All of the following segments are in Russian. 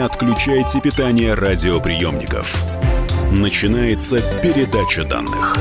не отключайте питание радиоприемников. Начинается передача данных.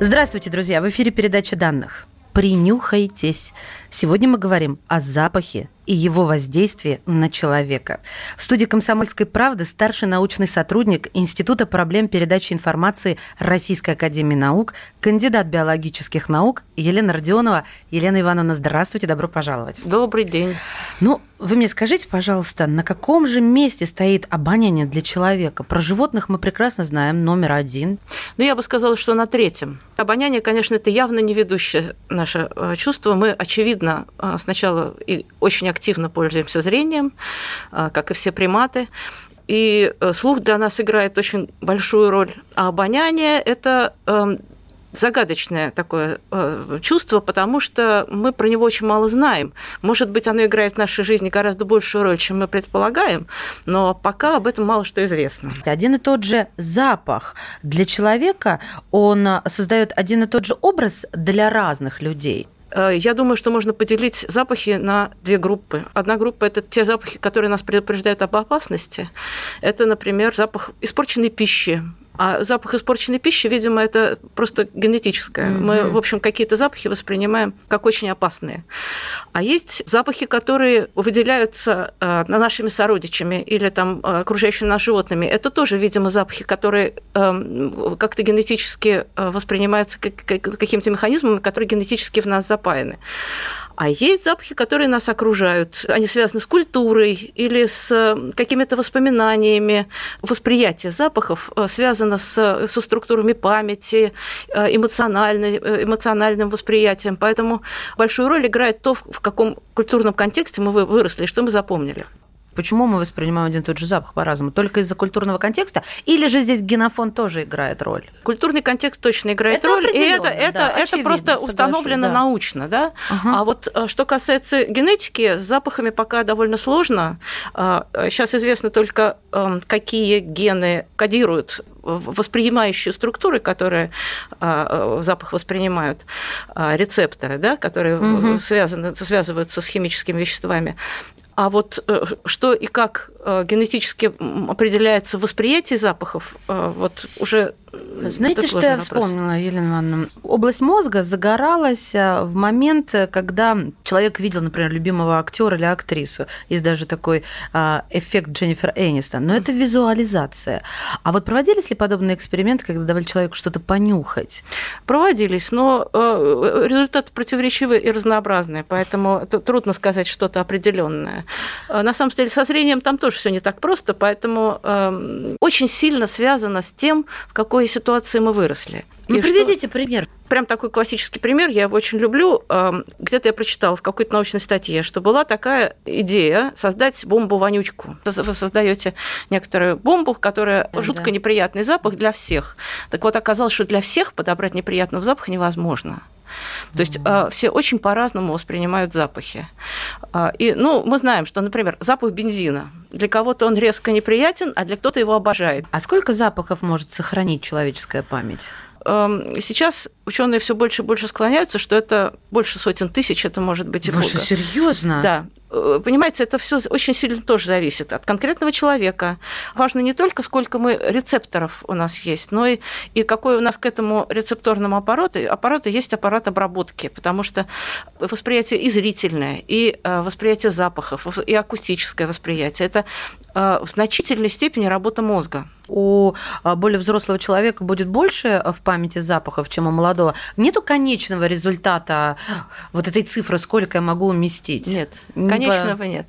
Здравствуйте, друзья! В эфире передача данных. Принюхайтесь. Сегодня мы говорим о запахе и его воздействии на человека. В студии «Комсомольской правды» старший научный сотрудник Института проблем передачи информации Российской академии наук, кандидат биологических наук Елена Родионова. Елена Ивановна, здравствуйте, добро пожаловать. Добрый день. Ну, вы мне скажите, пожалуйста, на каком же месте стоит обоняние для человека? Про животных мы прекрасно знаем, номер один. Ну, я бы сказала, что на третьем. Обоняние, конечно, это явно не ведущее наше э, чувство. Мы, очевидно, э, сначала и очень активно пользуемся зрением, э, как и все приматы. И слух для нас играет очень большую роль. А обоняние – это эм, загадочное такое э, чувство, потому что мы про него очень мало знаем. Может быть, оно играет в нашей жизни гораздо большую роль, чем мы предполагаем, но пока об этом мало что известно. Один и тот же запах для человека, он создает один и тот же образ для разных людей. Э, я думаю, что можно поделить запахи на две группы. Одна группа – это те запахи, которые нас предупреждают об опасности. Это, например, запах испорченной пищи, а запах испорченной пищи, видимо, это просто генетическое. Mm-hmm. Мы, в общем, какие-то запахи воспринимаем как очень опасные. А есть запахи, которые выделяются э, нашими сородичами или там э, окружающими нас животными. Это тоже, видимо, запахи, которые э, как-то генетически воспринимаются как, какими-то механизмами, которые генетически в нас запаяны. А есть запахи, которые нас окружают. Они связаны с культурой или с какими-то воспоминаниями. Восприятие запахов э, связано с, со структурами памяти, э, э, эмоциональным восприятием. Поэтому большую роль играет то, в каком культурном контексте мы выросли и что мы запомнили. Почему мы воспринимаем один и тот же запах по-разному? Только из-за культурного контекста? Или же здесь генофон тоже играет роль? Культурный контекст точно играет это роль, и это, это, да, это очевидно, просто установлено да. научно. Да? Угу. А вот э, что касается генетики, с запахами пока довольно сложно. Сейчас а, известно только, эм, какие гены кодируют воспринимающие структуры, которые а, запах воспринимают, рецепторы, да, которые угу. связаны, связываются с химическими веществами. А вот э, что и как э, генетически определяется восприятие запахов, э, вот уже знаете, что я вспомнила, Елена Ивановна? Область мозга загоралась в момент, когда человек видел, например, любимого актера или актрису. Есть даже такой эффект Дженнифер Энистон. Но это визуализация. А вот проводились ли подобные эксперименты, когда давали человеку что-то понюхать? Проводились, но результаты противоречивые и разнообразные, поэтому трудно сказать что-то определенное. Э, на самом деле со зрением там тоже все не так просто, поэтому э, очень сильно связано с тем, в какой ситуации мы выросли. Ну, приведите что... пример. Прям такой классический пример, я его очень люблю. Эм, где-то я прочитала в какой-то научной статье, что была такая идея создать бомбу-вонючку. Вы создаете некоторую бомбу, которая да, жутко да. неприятный запах для всех. Так вот, оказалось, что для всех подобрать неприятного запаха невозможно. То есть mm-hmm. все очень по-разному воспринимают запахи. А, и, ну, мы знаем, что, например, запах бензина. Для кого-то он резко неприятен, а для кто-то его обожает. А сколько запахов может сохранить человеческая память? Эм, сейчас ученые все больше и больше склоняются, что это больше сотен тысяч, это может быть и Вы серьезно? Да. Э, понимаете, это все очень сильно тоже зависит от конкретного человека. Важно не только, сколько мы рецепторов у нас есть, но и, и какой у нас к этому рецепторному аппарату. Аппарату есть аппарат обработки, потому что восприятие и зрительное, и э, восприятие запахов, и акустическое восприятие – это э, в значительной степени работа мозга у более взрослого человека будет больше в памяти запахов, чем у молодого. Нету конечного результата вот этой цифры, сколько я могу уместить? Нет, конечного нет.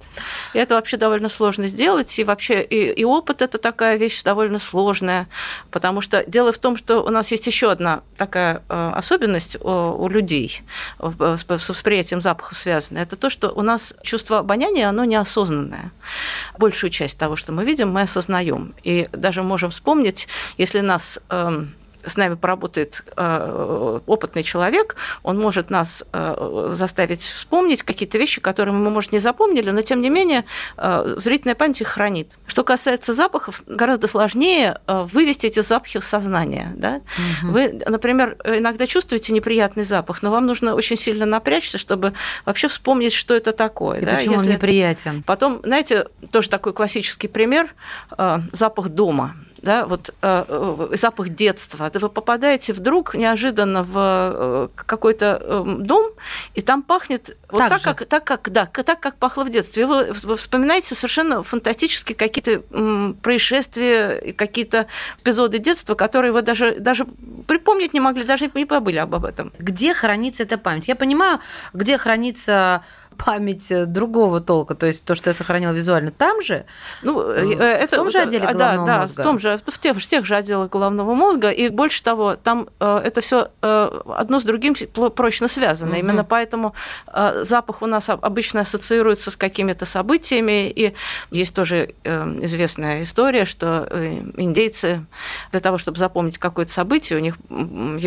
И это вообще довольно сложно сделать, и вообще и, и опыт это такая вещь довольно сложная, потому что дело в том, что у нас есть еще одна такая э, особенность у, людей с восприятием запахов связанная, это то, что у нас чувство обоняния, оно неосознанное. Большую часть того, что мы видим, мы осознаем. И даже можем вспомнить, если нас эм, с нами поработает э, опытный человек, он может нас э, заставить вспомнить какие-то вещи, которые мы, может, не запомнили, но тем не менее э, зрительная память их хранит. Что касается запахов, гораздо сложнее вывести эти запахи в сознание. Да? Угу. Вы, например, иногда чувствуете неприятный запах, но вам нужно очень сильно напрячься, чтобы вообще вспомнить, что это такое. И да? почему Если он неприятен? Потом, знаете, тоже такой классический пример запах дома да, вот э, э, запах детства. Вы попадаете вдруг неожиданно в э, какой-то э, дом, и там пахнет вот так, так как, так как, да, так как пахло в детстве. Вы, вы вспоминаете совершенно фантастические какие-то происшествия, какие-то эпизоды детства, которые вы даже даже припомнить не могли, даже не побыли об этом. Где хранится эта память? Я понимаю, где хранится память э, другого толка, то есть то, что я сохранила визуально, там же? Ну, э, это, в том же отделе головного да, мозга? Да, в, том же, в, тех, в тех же отделах головного мозга, и больше того, там э, это все одно с другим прочно связано. Угу. Именно поэтому запах у нас обычно ассоциируется с какими-то событиями, и есть тоже известная история, что индейцы для того, чтобы запомнить какое-то событие, у них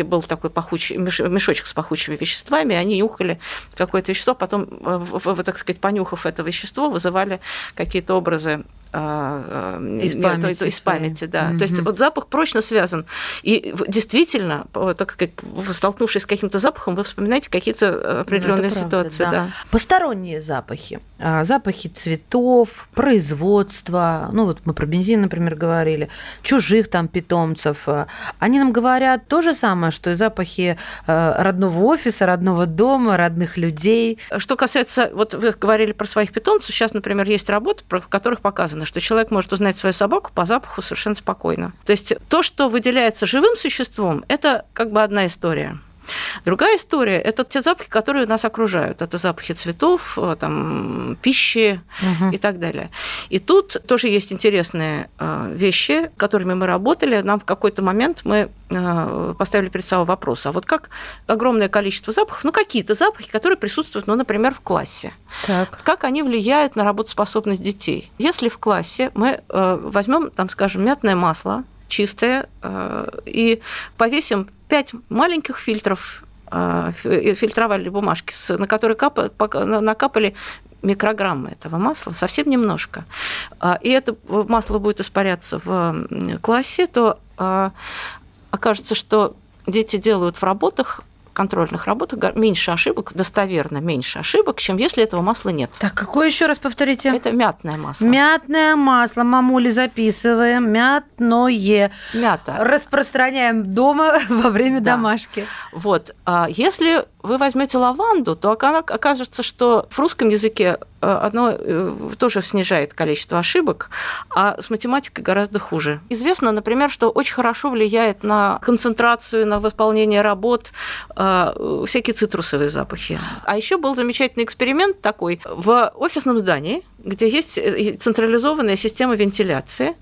был такой пахучий мешочек с пахучими веществами, они нюхали какое-то вещество, потом в, так сказать, понюхав это вещество, вызывали какие-то образы а, а, из памяти, из памяти да. Угу. То есть вот запах прочно связан. И действительно, так как столкнувшись с каким-то запахом, вы вспоминаете какие-то определенные ну, ситуации. Да. Да. Посторонние запахи. А, запахи цветов, производства. Ну вот мы про бензин, например, говорили. Чужих там питомцев. Они нам говорят то же самое, что и запахи родного офиса, родного дома, родных людей. Что касается, вот вы говорили про своих питомцев, сейчас, например, есть работы, в которых показано, показано, что человек может узнать свою собаку по запаху совершенно спокойно. То есть то, что выделяется живым существом, это как бы одна история. Другая история – это те запахи, которые нас окружают. Это запахи цветов, э, там, пищи угу. и так далее. И тут тоже есть интересные э, вещи, которыми мы работали. Нам в какой-то момент мы э, поставили перед собой вопрос, а вот как огромное количество запахов, ну какие-то запахи, которые присутствуют, ну, например, в классе, так. как они влияют на работоспособность детей? Если в классе мы возьмем, там, скажем, мятное масло, чистое, и повесим 5 маленьких фильтров а, э, фильтровали бумажки, на которые накапали микрограммы этого масла, совсем немножко. А, и это масло будет испаряться в классе, то а, окажется, что дети делают в работах контрольных работах меньше ошибок, достоверно меньше ошибок, чем если этого масла нет. Так, какое еще раз повторите? Это мятное масло. Мятное масло, мамули, записываем. Мятное. Мята. Распространяем дома во время да. домашки. Вот. А если вы возьмете лаванду, то окажется, что в русском языке э, одно э, тоже снижает количество ошибок, а с математикой гораздо хуже. Известно, например, что очень хорошо влияет на концентрацию, на выполнение работ э, всякие цитрусовые запахи. А еще был замечательный эксперимент такой в офисном здании, где есть централизованная система вентиляции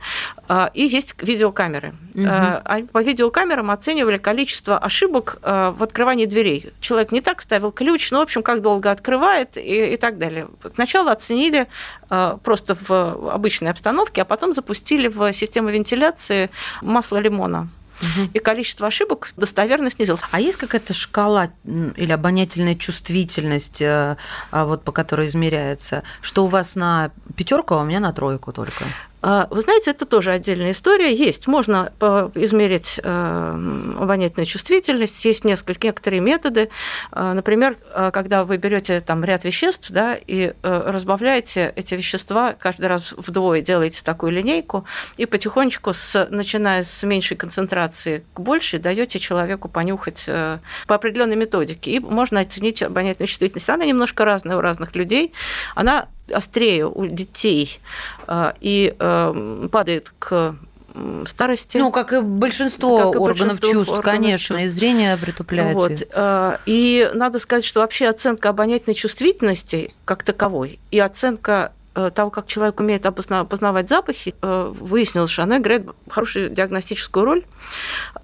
и есть видеокамеры. Угу. По видеокамерам оценивали количество ошибок в открывании дверей. Человек не так вставил ключ, ну, в общем, как долго открывает и, и так далее. Сначала оценили э, просто в обычной обстановке, а потом запустили в систему вентиляции масло лимона и количество ошибок достоверно снизилось. А есть какая-то шкала или обонятельная чувствительность, э, а вот по которой измеряется, что у вас на пятерку, а у меня на тройку только? А, вы знаете, это тоже отдельная история. Есть, можно измерить э, обонятельную чувствительность, есть несколько, некоторые методы. А, например, а, когда вы берете там ряд веществ да, и э, разбавляете эти вещества, каждый раз вдвое делаете такую линейку, и потихонечку, с, начиная с меньшей концентрации к большей, даете человеку понюхать э, по определенной методике. И можно оценить обонятельную чувствительность. Она немножко разная у разных людей. Она острее у детей а, и а, падает к старости. Ну, как и большинство как и органов большинство чувств, органов конечно, чувств. и зрение притупляется. Вот. А, и надо сказать, что вообще оценка обонятельной чувствительности как таковой и оценка э, того, как человек умеет опознавать запахи, э, выяснилось, что оно играет хорошую диагностическую роль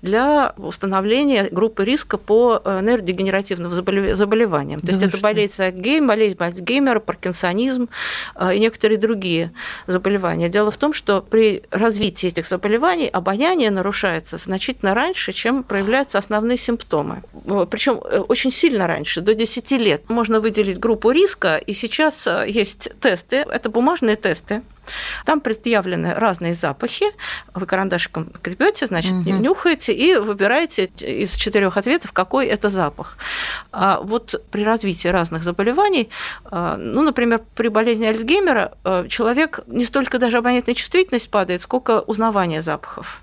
для установления группы риска по нейродегенеративным заболеваниям. То да есть это болезнь Альцгеймера, болезнь Альцгеймера, паркинсонизм и некоторые другие заболевания. Дело в том, что при развитии этих заболеваний обоняние нарушается значительно раньше, чем проявляются основные симптомы. Причем очень сильно раньше, до 10 лет. Можно выделить группу риска, и сейчас есть тесты, это бумажные тесты, там предъявлены разные запахи. Вы карандашиком крепете, значит, угу. нюхаете и выбираете из четырех ответов, какой это запах. А вот при развитии разных заболеваний, а, ну, например, при болезни Альцгеймера а, человек не столько даже обонятельная чувствительность падает, сколько узнавание запахов.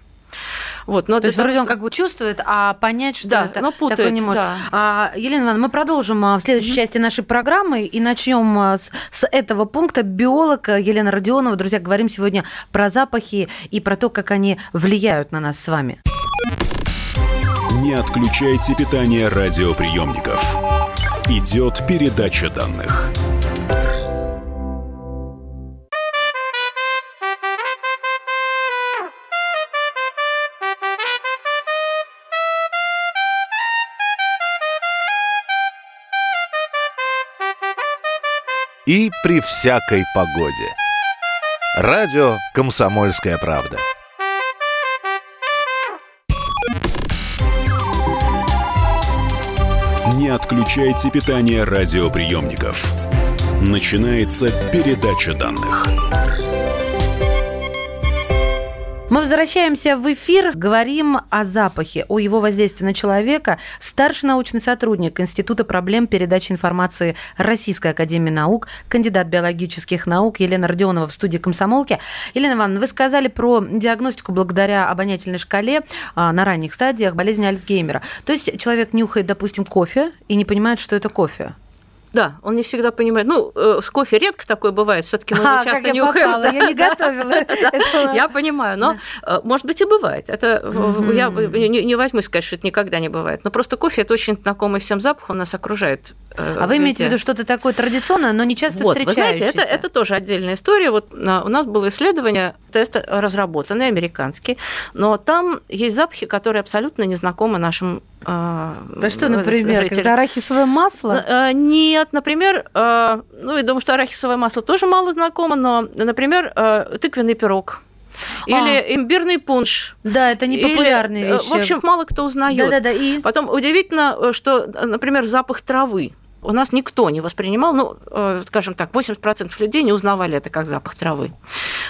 Вот, но То есть вроде он как бы чувствует, а понять, что да, это но путает, такое не может. Да. А, Елена Ивановна, мы продолжим а, в следующей mm-hmm. части нашей программы и начнем а, с, с этого пункта. Биолог Елена Родионова. Друзья, говорим сегодня про запахи и про то, как они влияют на нас с вами. Не отключайте питание радиоприемников. Идет передача данных. И при всякой погоде. Радио «Комсомольская правда». Не отключайте питание радиоприемников. Начинается передача данных. Мы возвращаемся в эфир, говорим о запахе, о его воздействии на человека. Старший научный сотрудник Института проблем передачи информации Российской Академии Наук, кандидат биологических наук Елена Родионова в студии «Комсомолки». Елена Ивановна, вы сказали про диагностику благодаря обонятельной шкале а, на ранних стадиях болезни Альцгеймера. То есть человек нюхает, допустим, кофе и не понимает, что это кофе. Да, он не всегда понимает. Ну, э, с кофе редко такое бывает, все-таки мы а, часто как нюхаем. Я, попала, я не готовила. Я понимаю, но э, может быть и бывает. Это я не возьмусь сказать, что это никогда не бывает. Но просто кофе это очень знакомый всем запах, он нас окружает. Э, а вы имеете в виду что-то такое традиционное, но не часто вот, встречающееся? Вы знаете, это тоже отдельная история. Вот у нас было исследование, тест разработанный, американский, но там есть запахи, которые абсолютно незнакомы нашим а, да что, например, жителям. когда арахисовое масло? А, нет, например, а, ну, я думаю, что арахисовое масло тоже мало знакомо, но, например, тыквенный пирог. Или а. имбирный пунш. Да, это не популярные Или, вещи. В общем, мало кто узнает. Да, да, да. И... Потом удивительно, что, например, запах травы у нас никто не воспринимал, ну, э, скажем так, 80% людей не узнавали это как запах травы.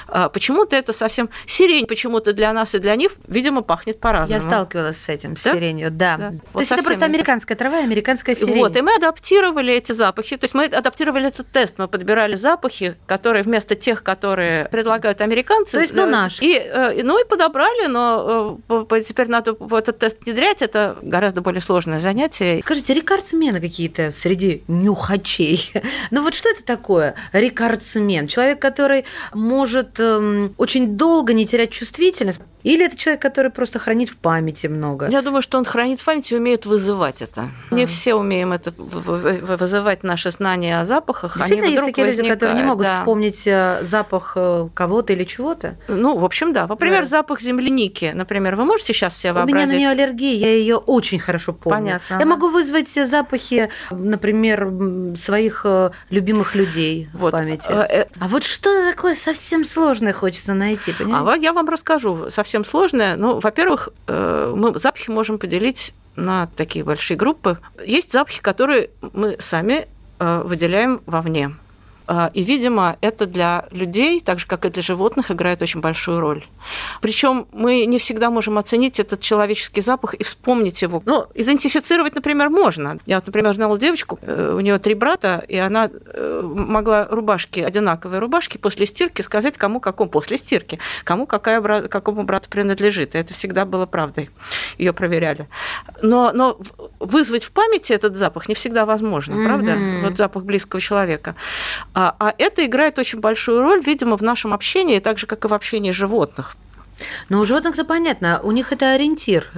А почему-то это совсем... Сирень почему-то для нас и для них, видимо, пахнет по-разному. Я сталкивалась с этим, с да? сиренью, да. да. То вот есть это просто американская трава и американская сирень. Вот, и мы адаптировали эти запахи, то есть мы адаптировали этот тест, мы подбирали запахи, которые вместо тех, которые предлагают американцы... То есть, ну, наш. И, э, ну, и подобрали, но э, теперь надо этот тест внедрять, это гораздо более сложное занятие. Скажите, рекордсмены какие-то среди среди нюхачей. Ну вот что это такое рекордсмен? Человек, который может эм, очень долго не терять чувствительность, или это человек, который просто хранит в памяти много? Я думаю, что он хранит в памяти и умеет вызывать это. А. Не все умеем это вызывать наши знания о запахах. Действительно, есть такие люди, которые не могут да. вспомнить э, запах э, кого-то или чего-то? Ну, в общем, да. Например, да. запах земляники. Например, вы можете сейчас себе вообразить? У меня на нее аллергия, я ее очень хорошо помню. Понятно. Я могу вызвать запахи, например, своих э, любимых людей вот. в памяти. А вот что такое совсем сложное хочется найти, понимаете? А я вам расскажу совсем совсем сложное. Ну, во-первых, э, мы запахи можем поделить на такие большие группы. Есть запахи, которые мы сами э, выделяем вовне. А, и, видимо, это для людей, так же как и для животных, играет очень большую роль. Причем мы не всегда можем оценить этот человеческий запах и вспомнить его. Ну, идентифицировать, например, можно. Я, вот, например, знала девочку, э, у нее три брата, и она э, могла рубашки, одинаковые рубашки после стирки сказать, кому какому после стирки, кому какая, какому брату принадлежит. И это всегда было правдой. Ее проверяли. Но, но вызвать в памяти этот запах не всегда возможно, mm-hmm. правда? Вот запах близкого человека. А, а это играет очень большую роль, видимо, в нашем общении, так же, как и в общении животных. Но у животных-то понятно, у них это ориентир.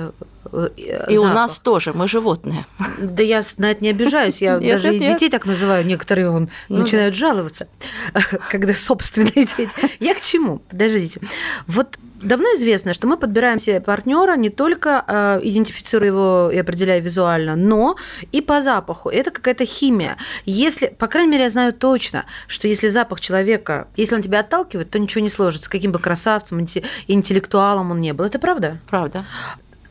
Э, и запах. у нас тоже, мы животные. Да я на это не обижаюсь, я нет, даже нет, и детей так называю, некоторые он, ну, начинают да. жаловаться, когда собственные дети. Я к чему? Подождите. Вот давно известно, что мы подбираем себе партнера не только э, идентифицируя его и определяя визуально, но и по запаху. Это какая-то химия. Если, по крайней мере, я знаю точно, что если запах человека, если он тебя отталкивает, то ничего не сложится, каким бы красавцем, интеллектуалом он не был. Это правда? Правда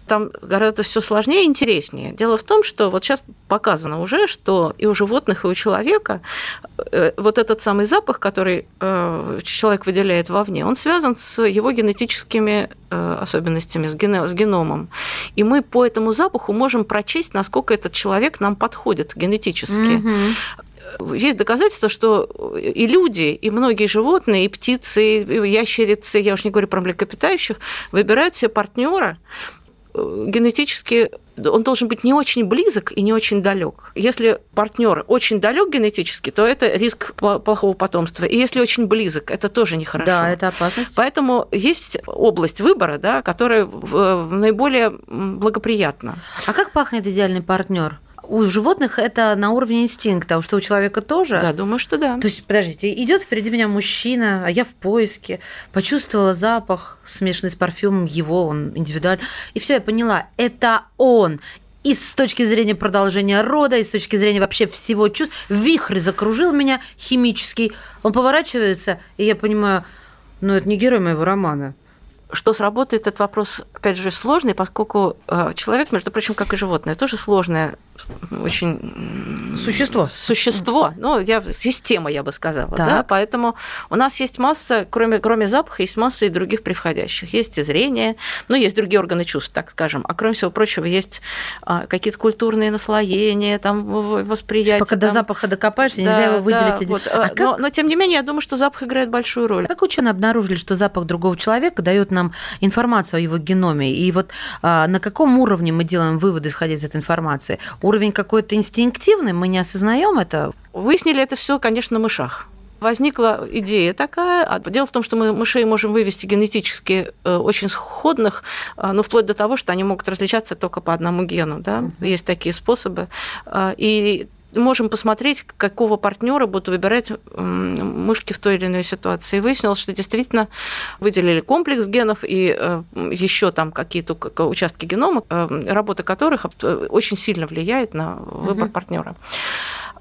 там гораздо все сложнее и интереснее. Дело в том, что вот сейчас показано уже, что и у животных, и у человека э, вот этот самый запах, который э, человек выделяет вовне, он связан с его генетическими э, особенностями, с геномом. И мы по этому запаху можем прочесть, насколько этот человек нам подходит генетически. Mm-hmm. Есть доказательства, что и люди, и многие животные, и птицы, и ящерицы, я уж не говорю про млекопитающих, выбирают себе партнера генетически он должен быть не очень близок и не очень далек. Если партнер очень далек генетически, то это риск плохого потомства. И если очень близок, это тоже нехорошо. Да, это опасность. Поэтому есть область выбора, да, которая наиболее благоприятна. А как пахнет идеальный партнер? У животных это на уровне инстинкта, а что у человека тоже? Да, думаю, что да. То есть, подождите, идет впереди меня мужчина, а я в поиске, почувствовала запах, смешанный с парфюмом его, он индивидуально, и все, я поняла, это он. И с точки зрения продолжения рода, и с точки зрения вообще всего чувств, вихрь закружил меня химический. Он поворачивается, и я понимаю, ну это не герой моего романа. Что сработает, этот вопрос, опять же, сложный, поскольку э, человек, между прочим, как и животное, тоже сложное очень существо. Существо, ну, я, система, я бы сказала. Да. Да? Поэтому у нас есть масса, кроме, кроме запаха, есть масса и других приходящих. Есть и зрение, ну, есть другие органы чувств, так скажем. А кроме всего прочего, есть а, какие-то культурные наслоения, там, восприятие. Пока там... до запаха докопаешься, да, нельзя его выделить. Да, вот. а как... но, но, тем не менее, я думаю, что запах играет большую роль. Как ученые обнаружили, что запах другого человека дает нам информацию о его геноме? И вот а, на каком уровне мы делаем выводы, исходя из этой информации? Уровень какой-то инстинктивный, мы не осознаем это. Выяснили это все, конечно, на мышах возникла идея такая. А дело в том, что мы мышей можем вывести генетически э, очень сходных, э, ну, вплоть до того, что они могут различаться только по одному гену. Да? Есть такие способы. Э, и можем посмотреть, какого партнера будут выбирать мышки в той или иной ситуации. И выяснилось, что действительно выделили комплекс генов и э, еще там какие-то участки генома, э, работа которых э, очень сильно влияет на выбор угу. партнера.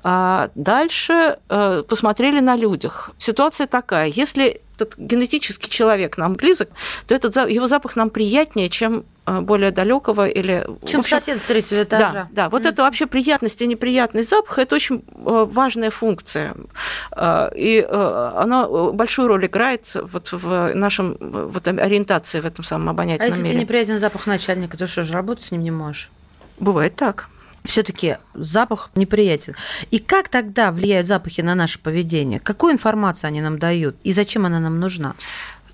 А дальше посмотрели на людях. Ситуация такая, если этот генетический человек нам близок, то этот, его запах нам приятнее, чем э, более далекого или... Чем общем, сосед с третьего этажа. Да, да. вот mm. это вообще приятность и неприятность запаха – это очень э, важная функция. Э, и она большую роль играет вот в нашем вот, ориентации в этом самом обонятельном А если мире. тебе неприятен запах начальника, то что же, работать с ним не можешь? Бывает так все-таки запах неприятен. И как тогда влияют запахи на наше поведение? Какую информацию они нам дают? И зачем она нам нужна?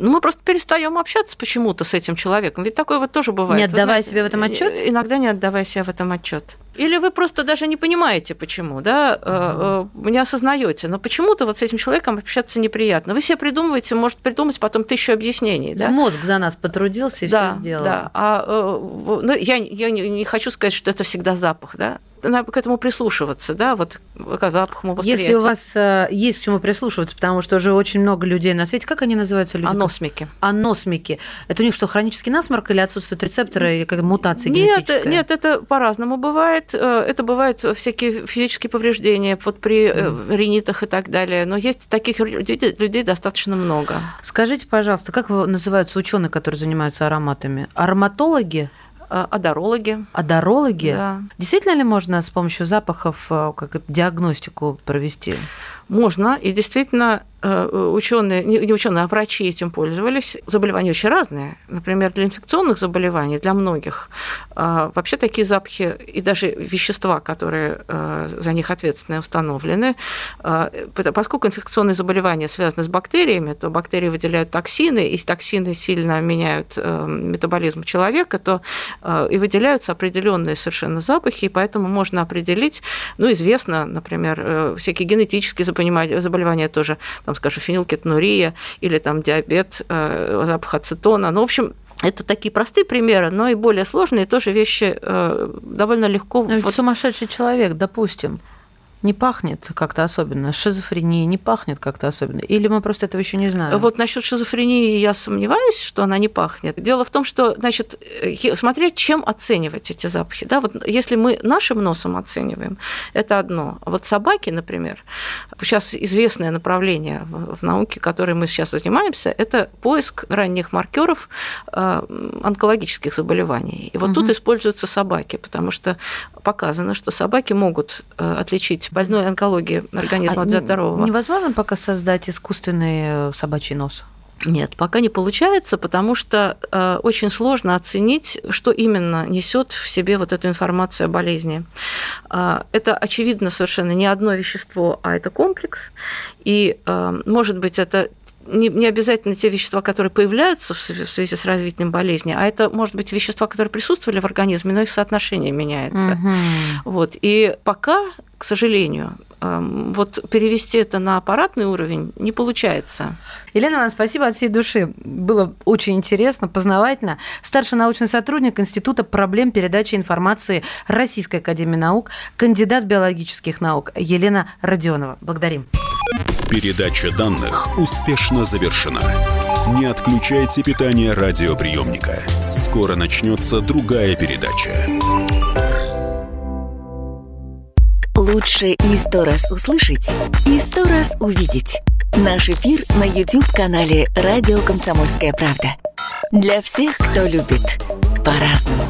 Ну, мы просто перестаем общаться почему-то с этим человеком. Ведь такое вот тоже бывает. Не отдавая себе в этом отчет? Иногда не отдавая себе в этом отчет. Или вы просто даже не понимаете, почему, да, uh-huh. не осознаете. Но почему-то вот с этим человеком общаться неприятно. Вы себе придумываете, может придумать потом тысячу объяснений. Да? Мозг за нас потрудился и да, все сделал. Да, а, э, ну, я, я не хочу сказать, что это всегда запах, да надо к этому прислушиваться, да, вот к запаху восприятия. Если у вас э, есть к чему прислушиваться, потому что уже очень много людей на свете, как они называются люди? Аносмики. Аносмики. Это у них что, хронический насморк или отсутствует рецепторы или как мутация нет, генетическая? Нет, это по-разному бывает. Э, это бывают всякие физические повреждения вот при mm. ринитах и так далее. Но есть таких людей, людей достаточно много. Скажите, пожалуйста, как называются ученые, которые занимаются ароматами? Ароматологи? Адорологи. Адорологи? Да. Действительно ли можно с помощью запахов э, как диагностику провести? Можно, и действительно ученые, не ученые, а врачи этим пользовались. Заболевания очень разные. Например, для инфекционных заболеваний, для многих, э, вообще такие запахи и даже вещества, которые э, за них ответственны, установлены. Поскольку инфекционные заболевания связаны с бактериями, то бактерии выделяют токсины, и токсины сильно меняют метаболизм человека, то и выделяются определенные совершенно запахи, и поэтому можно определить, ну, известно, например, всякие генетические заболевания тоже, там, скажем, фенилкетонурия или там диабет, э, запах ацетона. Ну, в общем, это такие простые примеры, но и более сложные тоже вещи э, довольно легко. Но вот... Сумасшедший человек, допустим, не пахнет как-то особенно, шизофрения не пахнет как-то особенно, или мы просто этого еще не знаем? Вот насчет шизофрении я сомневаюсь, что она не пахнет. Дело в том, что, значит, смотреть, чем оценивать эти запахи. Да, вот если мы нашим носом оцениваем, это одно. А вот собаки, например, сейчас известное направление в науке, которой мы сейчас занимаемся, это поиск ранних маркеров э, онкологических заболеваний. И вот угу. тут используются собаки, потому что показано, что собаки могут э, отличить больной онкологии организма а от здорового. Невозможно пока создать искусственный э, собачий нос? Нет, пока не получается, потому что э, очень сложно оценить, что именно несет в себе вот эту информацию о болезни. Э, это, очевидно, совершенно не одно вещество, а это комплекс. И, э, может быть, это не, не обязательно те вещества, которые появляются в связи с развитием болезни, а это, может быть, вещества, которые присутствовали в организме, но их соотношение меняется. Угу. Вот. И пока, к сожалению, эм, вот перевести это на аппаратный уровень не получается. Елена Ивановна, спасибо от всей души. Было очень интересно, познавательно. Старший научный сотрудник Института проблем передачи информации Российской Академии Наук, кандидат биологических наук Елена Родионова. Благодарим. Передача данных успешно завершена. Не отключайте питание радиоприемника. Скоро начнется другая передача. Лучше и сто раз услышать, и сто раз увидеть. Наш эфир на YouTube-канале «Радио Комсомольская правда». Для всех, кто любит по-разному.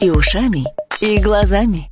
И ушами, и глазами.